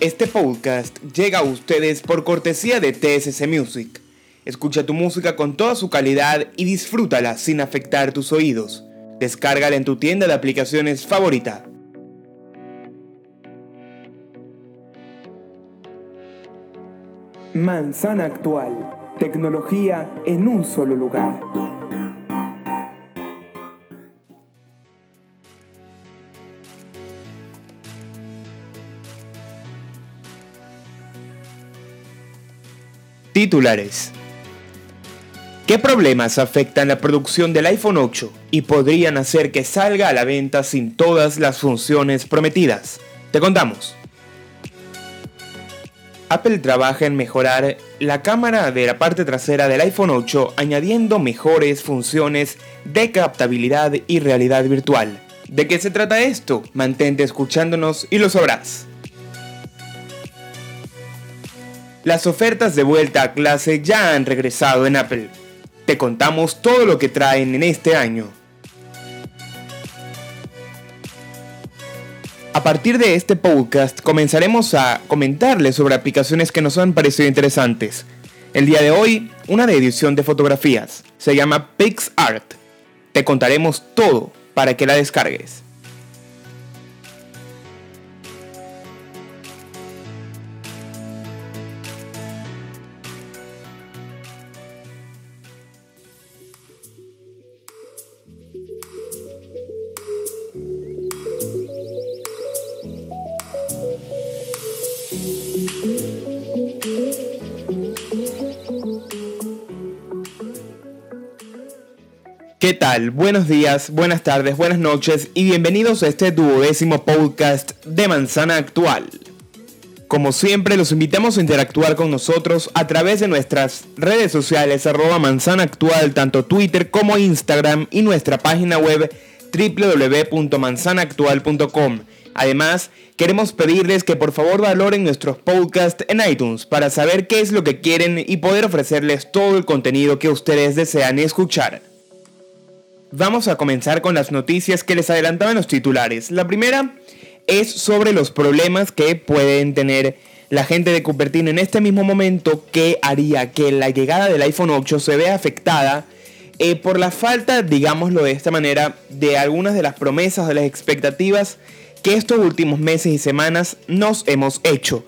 Este podcast llega a ustedes por cortesía de TSC Music. Escucha tu música con toda su calidad y disfrútala sin afectar tus oídos. Descárgala en tu tienda de aplicaciones favorita. Manzana Actual. Tecnología en un solo lugar. Titulares. ¿Qué problemas afectan la producción del iPhone 8 y podrían hacer que salga a la venta sin todas las funciones prometidas? Te contamos. Apple trabaja en mejorar la cámara de la parte trasera del iPhone 8 añadiendo mejores funciones de captabilidad y realidad virtual. ¿De qué se trata esto? Mantente escuchándonos y lo sabrás. Las ofertas de vuelta a clase ya han regresado en Apple. Te contamos todo lo que traen en este año. A partir de este podcast comenzaremos a comentarles sobre aplicaciones que nos han parecido interesantes. El día de hoy, una de edición de fotografías. Se llama PixArt. Te contaremos todo para que la descargues. ¿Qué tal? Buenos días, buenas tardes, buenas noches y bienvenidos a este duodécimo podcast de Manzana Actual. Como siempre, los invitamos a interactuar con nosotros a través de nuestras redes sociales arroba manzana actual, tanto Twitter como Instagram y nuestra página web www.manzanaactual.com. Además, queremos pedirles que por favor valoren nuestros podcasts en iTunes para saber qué es lo que quieren y poder ofrecerles todo el contenido que ustedes desean escuchar. Vamos a comenzar con las noticias que les adelantaban los titulares. La primera es sobre los problemas que pueden tener la gente de Cupertino en este mismo momento que haría que la llegada del iPhone 8 se vea afectada eh, por la falta, digámoslo de esta manera, de algunas de las promesas, de las expectativas que estos últimos meses y semanas nos hemos hecho.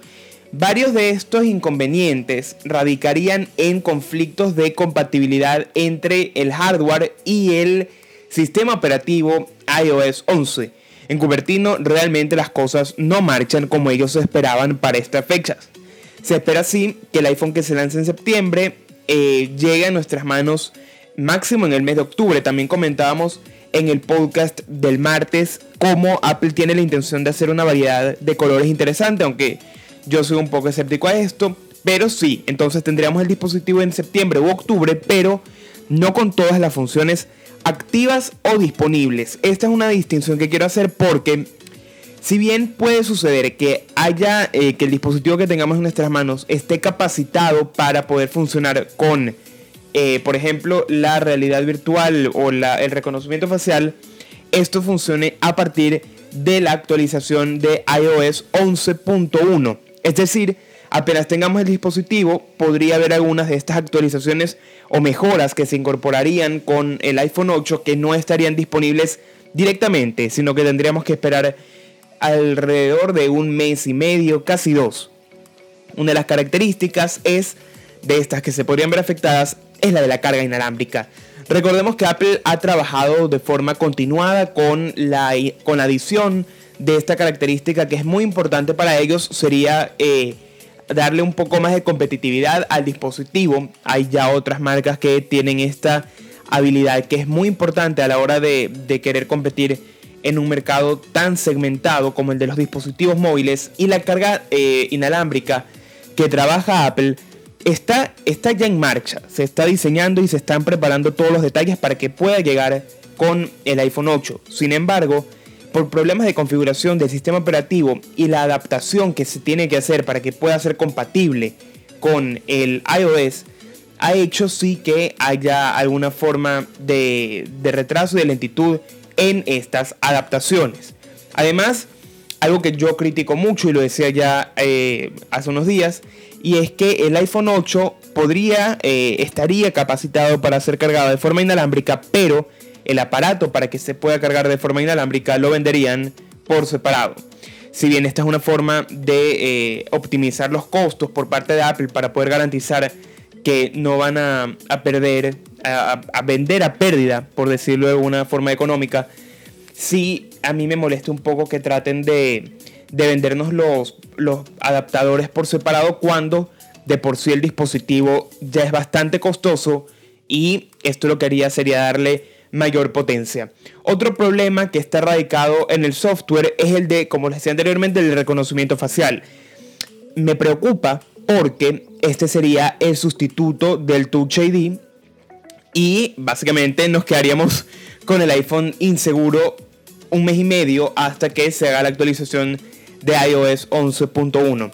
Varios de estos inconvenientes radicarían en conflictos de compatibilidad entre el hardware y el sistema operativo iOS 11. En Cupertino realmente las cosas no marchan como ellos esperaban para estas fechas. Se espera así que el iPhone que se lance en septiembre eh, llegue a nuestras manos máximo en el mes de octubre. También comentábamos en el podcast del martes cómo Apple tiene la intención de hacer una variedad de colores interesante, aunque yo soy un poco escéptico a esto, pero sí, entonces tendríamos el dispositivo en septiembre u octubre, pero no con todas las funciones activas o disponibles. Esta es una distinción que quiero hacer porque si bien puede suceder que haya eh, que el dispositivo que tengamos en nuestras manos esté capacitado para poder funcionar con, eh, por ejemplo, la realidad virtual o el reconocimiento facial, esto funcione a partir de la actualización de iOS 11.1. Es decir, apenas tengamos el dispositivo, podría haber algunas de estas actualizaciones o mejoras que se incorporarían con el iPhone 8 que no estarían disponibles directamente, sino que tendríamos que esperar alrededor de un mes y medio, casi dos. Una de las características es de estas que se podrían ver afectadas es la de la carga inalámbrica. Recordemos que Apple ha trabajado de forma continuada con la, con la adición de esta característica que es muy importante para ellos sería eh, darle un poco más de competitividad al dispositivo. Hay ya otras marcas que tienen esta habilidad que es muy importante a la hora de, querer competir en un mercado tan segmentado como el de los dispositivos móviles y la carga eh, inalámbrica que trabaja Apple está, está ya en marcha, se está diseñando y se están preparando todos los detalles para que pueda llegar con el iPhone 8. Sin embargo, por problemas de configuración del sistema operativo y la adaptación que se tiene que hacer para que pueda ser compatible con el iOS, ha hecho sí que haya alguna forma de, retraso y de lentitud en estas adaptaciones. Además, algo que yo critico mucho y lo decía ya eh, hace unos días, y es que el iPhone 8 podría, eh, estaría capacitado para ser cargado de forma inalámbrica, pero el aparato para que se pueda cargar de forma inalámbrica lo venderían por separado. Si bien esta es una forma de eh, optimizar los costos por parte de Apple para poder garantizar que no van a, perder, a, vender a pérdida, por decirlo de una forma económica, sí a mí me molesta un poco que traten de, de vendernos los, los adaptadores por separado cuando de por sí el dispositivo ya es bastante costoso y esto lo que haría sería darle mayor potencia. Otro problema que está radicado en el software es el de, como les decía anteriormente, el reconocimiento facial. Me preocupa porque este sería el sustituto del Touch ID y básicamente nos quedaríamos con el iPhone inseguro un mes y medio hasta que se haga la actualización de iOS 11.1.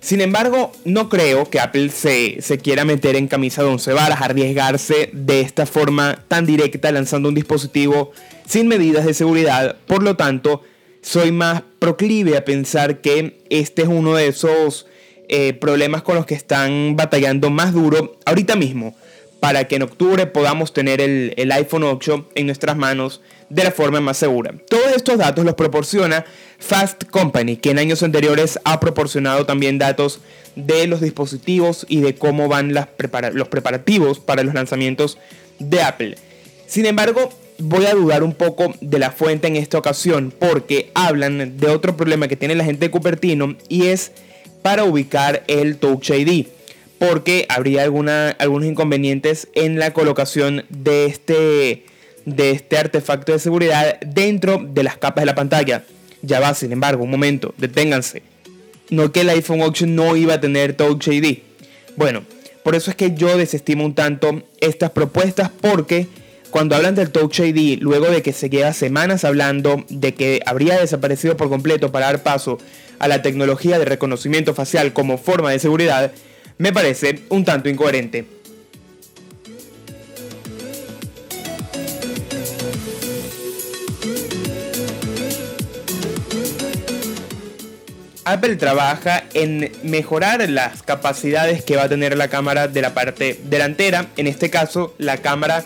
Sin embargo, no creo que Apple se, quiera meter en camisa de once varas, arriesgarse de esta forma tan directa lanzando un dispositivo sin medidas de seguridad. Por lo tanto, soy más proclive a pensar que este es uno de esos eh, problemas con los que están batallando más duro ahorita mismo para que en octubre podamos tener el, el iPhone 8 en nuestras manos de la forma más segura. Todos estos datos los proporciona Fast Company, que en años anteriores ha proporcionado también datos de los dispositivos y de cómo van las los preparativos para los lanzamientos de Apple. Sin embargo, voy a dudar un poco de la fuente en esta ocasión porque hablan de otro problema que tiene la gente de Cupertino y es para ubicar el Touch ID porque habría alguna, algunos inconvenientes en la colocación de este de este artefacto de seguridad dentro de las capas de la pantalla. Ya va, sin embargo, un momento, deténganse. No que el iPhone 8 no iba a tener Touch ID. Bueno, por eso es que yo desestimo un tanto estas propuestas porque cuando hablan del Touch ID, luego de que se lleva semanas hablando de que habría desaparecido por completo para dar paso a la tecnología de reconocimiento facial como forma de seguridad, me parece un tanto incoherente. Apple trabaja en mejorar las capacidades que va a tener la cámara de la parte delantera, en este caso la cámara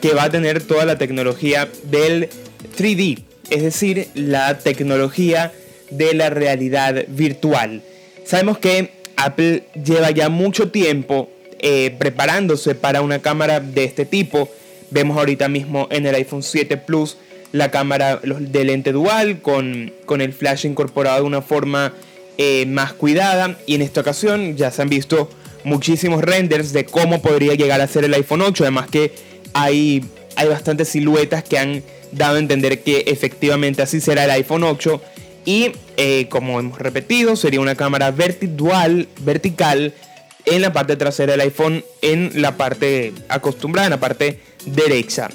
que va a tener toda la tecnología del 3D, es decir, la tecnología de la realidad virtual. Sabemos que Apple lleva ya mucho tiempo eh, preparándose para una cámara de este tipo. Vemos ahorita mismo en el iPhone 7 Plus la cámara de lente dual con, con el flash incorporado de una forma eh, más cuidada. Y en esta ocasión ya se han visto muchísimos renders de cómo podría llegar a ser el iPhone 8 además que hay, hay bastantes siluetas que han dado a entender que efectivamente así será el iPhone 8 y eh, como hemos repetido sería una cámara vertical en la parte trasera del iPhone en la parte acostumbrada en la parte derecha.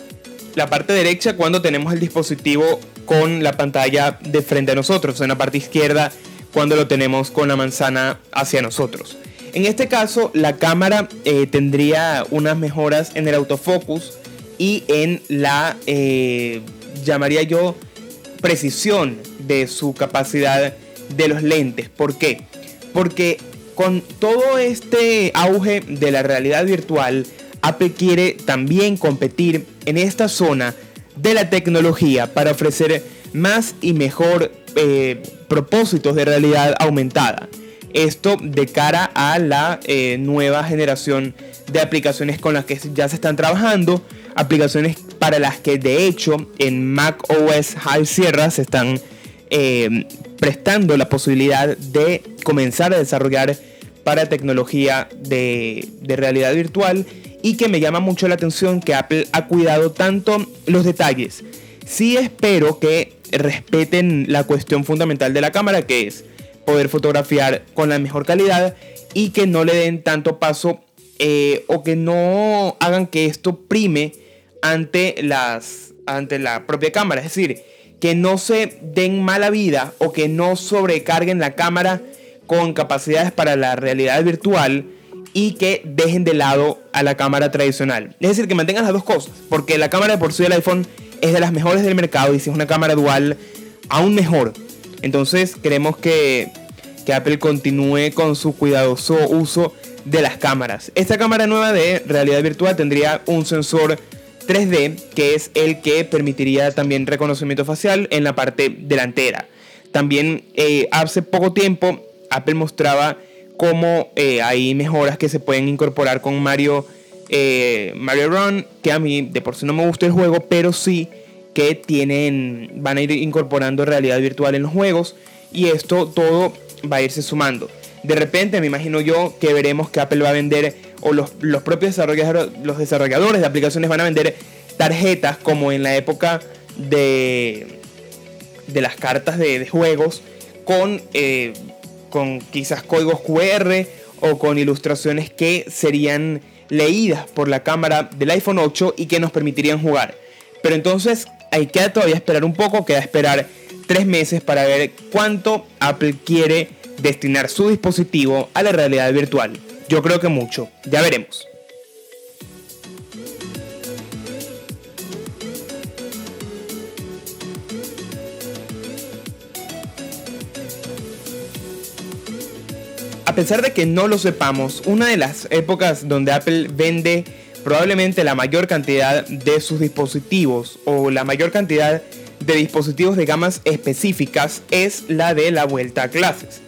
La parte derecha cuando tenemos el dispositivo con la pantalla de frente a nosotros. En la parte izquierda cuando lo tenemos con la manzana hacia nosotros. En este caso, la cámara eh, tendría unas mejoras en el autofocus y en la, eh, llamaría yo, precisión de su capacidad de los lentes. ¿Por qué? Porque con todo este auge de la realidad virtual, Apple quiere también competir en esta zona de la tecnología para ofrecer más y mejor eh, propósitos de realidad aumentada. Esto de cara a la eh, nueva generación de aplicaciones con las que ya se están trabajando, aplicaciones para las que de hecho en Mac OS High Sierra se están eh, prestando la posibilidad de comenzar a desarrollar para tecnología de, de realidad virtual y que me llama mucho la atención que Apple ha cuidado tanto los detalles. Sí espero que respeten la cuestión fundamental de la cámara, que es poder fotografiar con la mejor calidad y que no le den tanto paso eh, o que no hagan que esto prime ante, las, ante la propia cámara. Es decir, que no se den mala vida o que no sobrecarguen la cámara con capacidades para la realidad virtual y que dejen de lado a la cámara tradicional. Es decir, que mantengan las dos cosas, porque la cámara de por sí del iPhone es de las mejores del mercado y si es una cámara dual, aún mejor. Entonces queremos que, que Apple continúe con su cuidadoso uso de las cámaras. Esta cámara nueva de realidad virtual tendría un sensor 3D que es el que permitiría también reconocimiento facial en la parte delantera. También eh, hace poco tiempo Apple mostraba cómo eh, hay mejoras que se pueden incorporar con Mario, eh, Mario Run, que a mí de por sí no me gusta el juego, pero sí que tienen, van a ir incorporando realidad virtual en los juegos y esto todo va a irse sumando. De repente me imagino yo que veremos que Apple va a vender, o los, propios desarrolladores, los desarrolladores de aplicaciones van a vender tarjetas como en la época de, de las cartas de, juegos con, eh, con quizás códigos QR o con ilustraciones que serían leídas por la cámara del iPhone 8 y que nos permitirían jugar. Pero entonces hay que todavía esperar un poco, queda esperar tres meses para ver cuánto Apple quiere destinar su dispositivo a la realidad virtual. Yo creo que mucho, ya veremos. A pesar de que no lo sepamos, una de las épocas donde Apple vende probablemente la mayor cantidad de sus dispositivos o la mayor cantidad de dispositivos de gamas específicas es la de la vuelta a clases.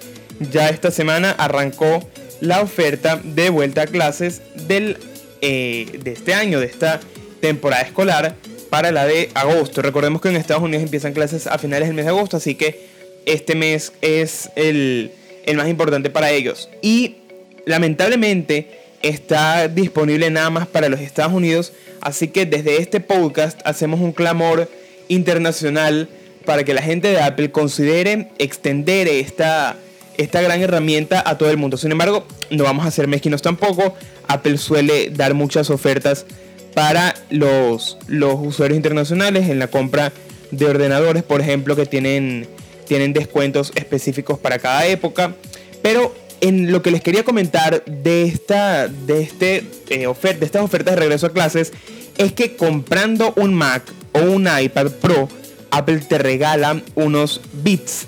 Ya esta semana arrancó la oferta de vuelta a clases del, eh, de este año, de esta temporada escolar para la de agosto. Recordemos que en Estados Unidos empiezan clases a finales del mes de agosto, así que este mes es el, el más importante para ellos. Y lamentablemente está disponible nada más para los Estados Unidos, así que desde este podcast hacemos un clamor internacional para que la gente de Apple considere extender esta, esta gran herramienta a todo el mundo. Sin embargo, no vamos a ser mezquinos tampoco. Apple suele dar muchas ofertas para los, los usuarios internacionales en la compra de ordenadores, por ejemplo, que tienen, tienen descuentos específicos para cada época. Pero en lo que les quería comentar de, esta, de, este, eh, oferta, de estas ofertas de regreso a clases es que comprando un Mac o un iPad Pro, Apple te regala unos bits.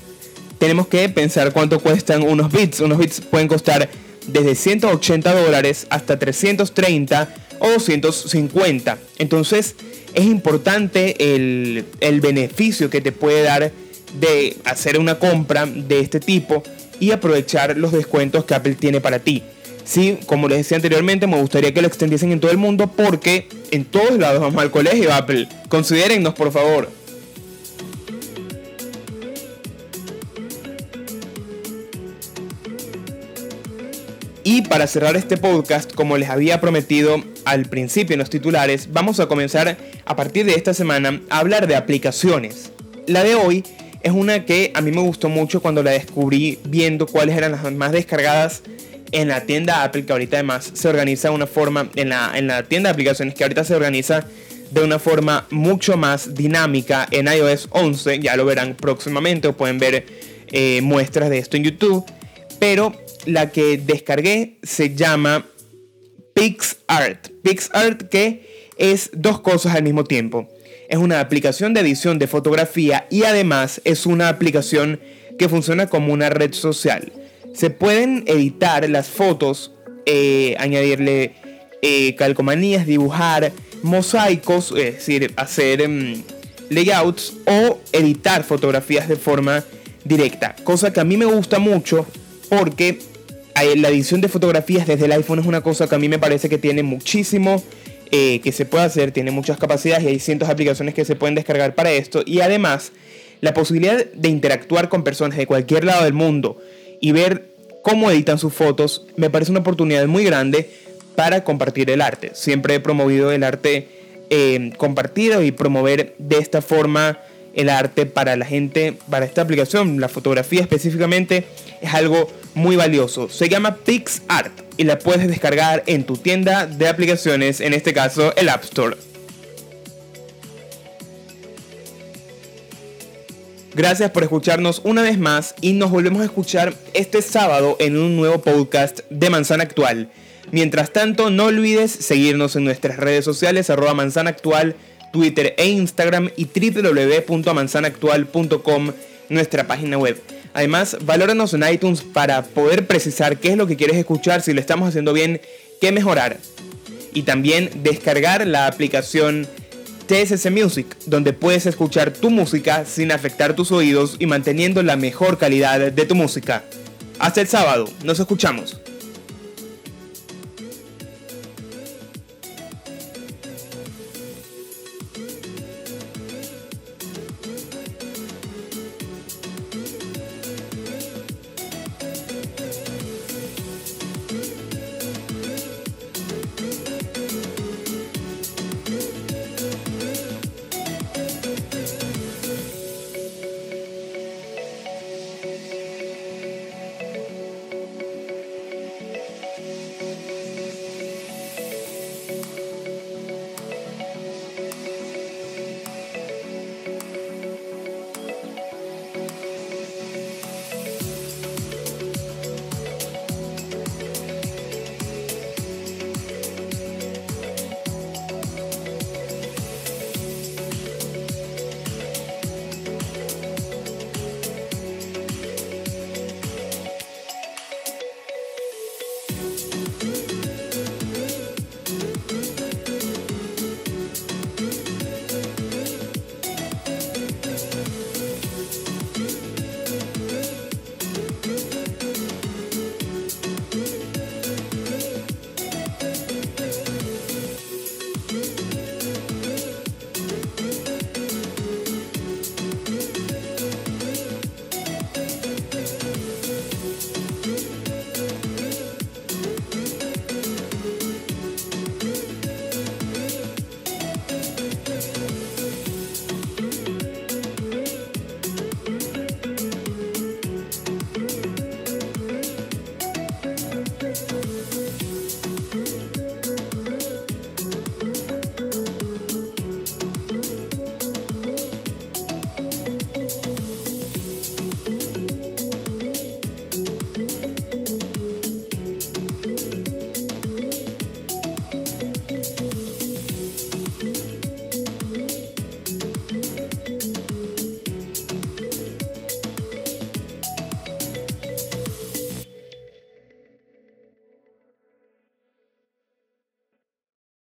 Tenemos que pensar cuánto cuestan unos bits. Unos bits pueden costar desde 180 dólares hasta 330 o 250. Entonces es importante el, el beneficio que te puede dar de hacer una compra de este tipo y aprovechar los descuentos que Apple tiene para ti. Sí, como les decía anteriormente, me gustaría que lo extendiesen en todo el mundo porque en todos lados vamos al colegio Apple. Considérennos, por favor. Y para cerrar este podcast, como les había prometido al principio en los titulares, vamos a comenzar a partir de esta semana a hablar de aplicaciones. La de hoy es una que a mí me gustó mucho cuando la descubrí viendo cuáles eran las más descargadas en la tienda Apple, que ahorita además se organiza de una forma, en la, en la tienda de aplicaciones, que ahorita se organiza de una forma mucho más dinámica en iOS 11, ya lo verán próximamente o pueden ver eh, muestras de esto en YouTube, pero la que descargué se llama PixArt, PixArt que es dos cosas al mismo tiempo es una aplicación de edición de fotografía y además es una aplicación que funciona como una red social. Se pueden editar las fotos, eh, añadirle eh, calcomanías, dibujar mosaicos, es decir, hacer em, layouts o editar fotografías de forma directa. Cosa que a mí me gusta mucho porque eh, la edición de fotografías desde el iPhone es una cosa que a mí me parece que tiene muchísimo eh, que se puede hacer, tiene muchas capacidades y hay cientos de aplicaciones que se pueden descargar para esto. Y además, la posibilidad de interactuar con personas de cualquier lado del mundo y ver cómo editan sus fotos me parece una oportunidad muy grande para compartir el arte. Siempre he promovido el arte eh, compartido y promover de esta forma el arte para la gente, para esta aplicación, la fotografía específicamente, es algo muy valioso. Se llama PixArt y la puedes descargar en tu tienda de aplicaciones, en este caso el App Store. Gracias por escucharnos una vez más y nos volvemos a escuchar este sábado en un nuevo podcast de Manzana Actual. Mientras tanto, no olvides seguirnos en nuestras redes sociales arroba manzana actual Twitter e Instagram y www.manzanactual.com nuestra página web. Además, valóranos en iTunes para poder precisar qué es lo que quieres escuchar, si lo estamos haciendo bien, qué mejorar. Y también descargar la aplicación TSS Music, donde puedes escuchar tu música sin afectar tus oídos y manteniendo la mejor calidad de tu música. Hasta el sábado, nos escuchamos.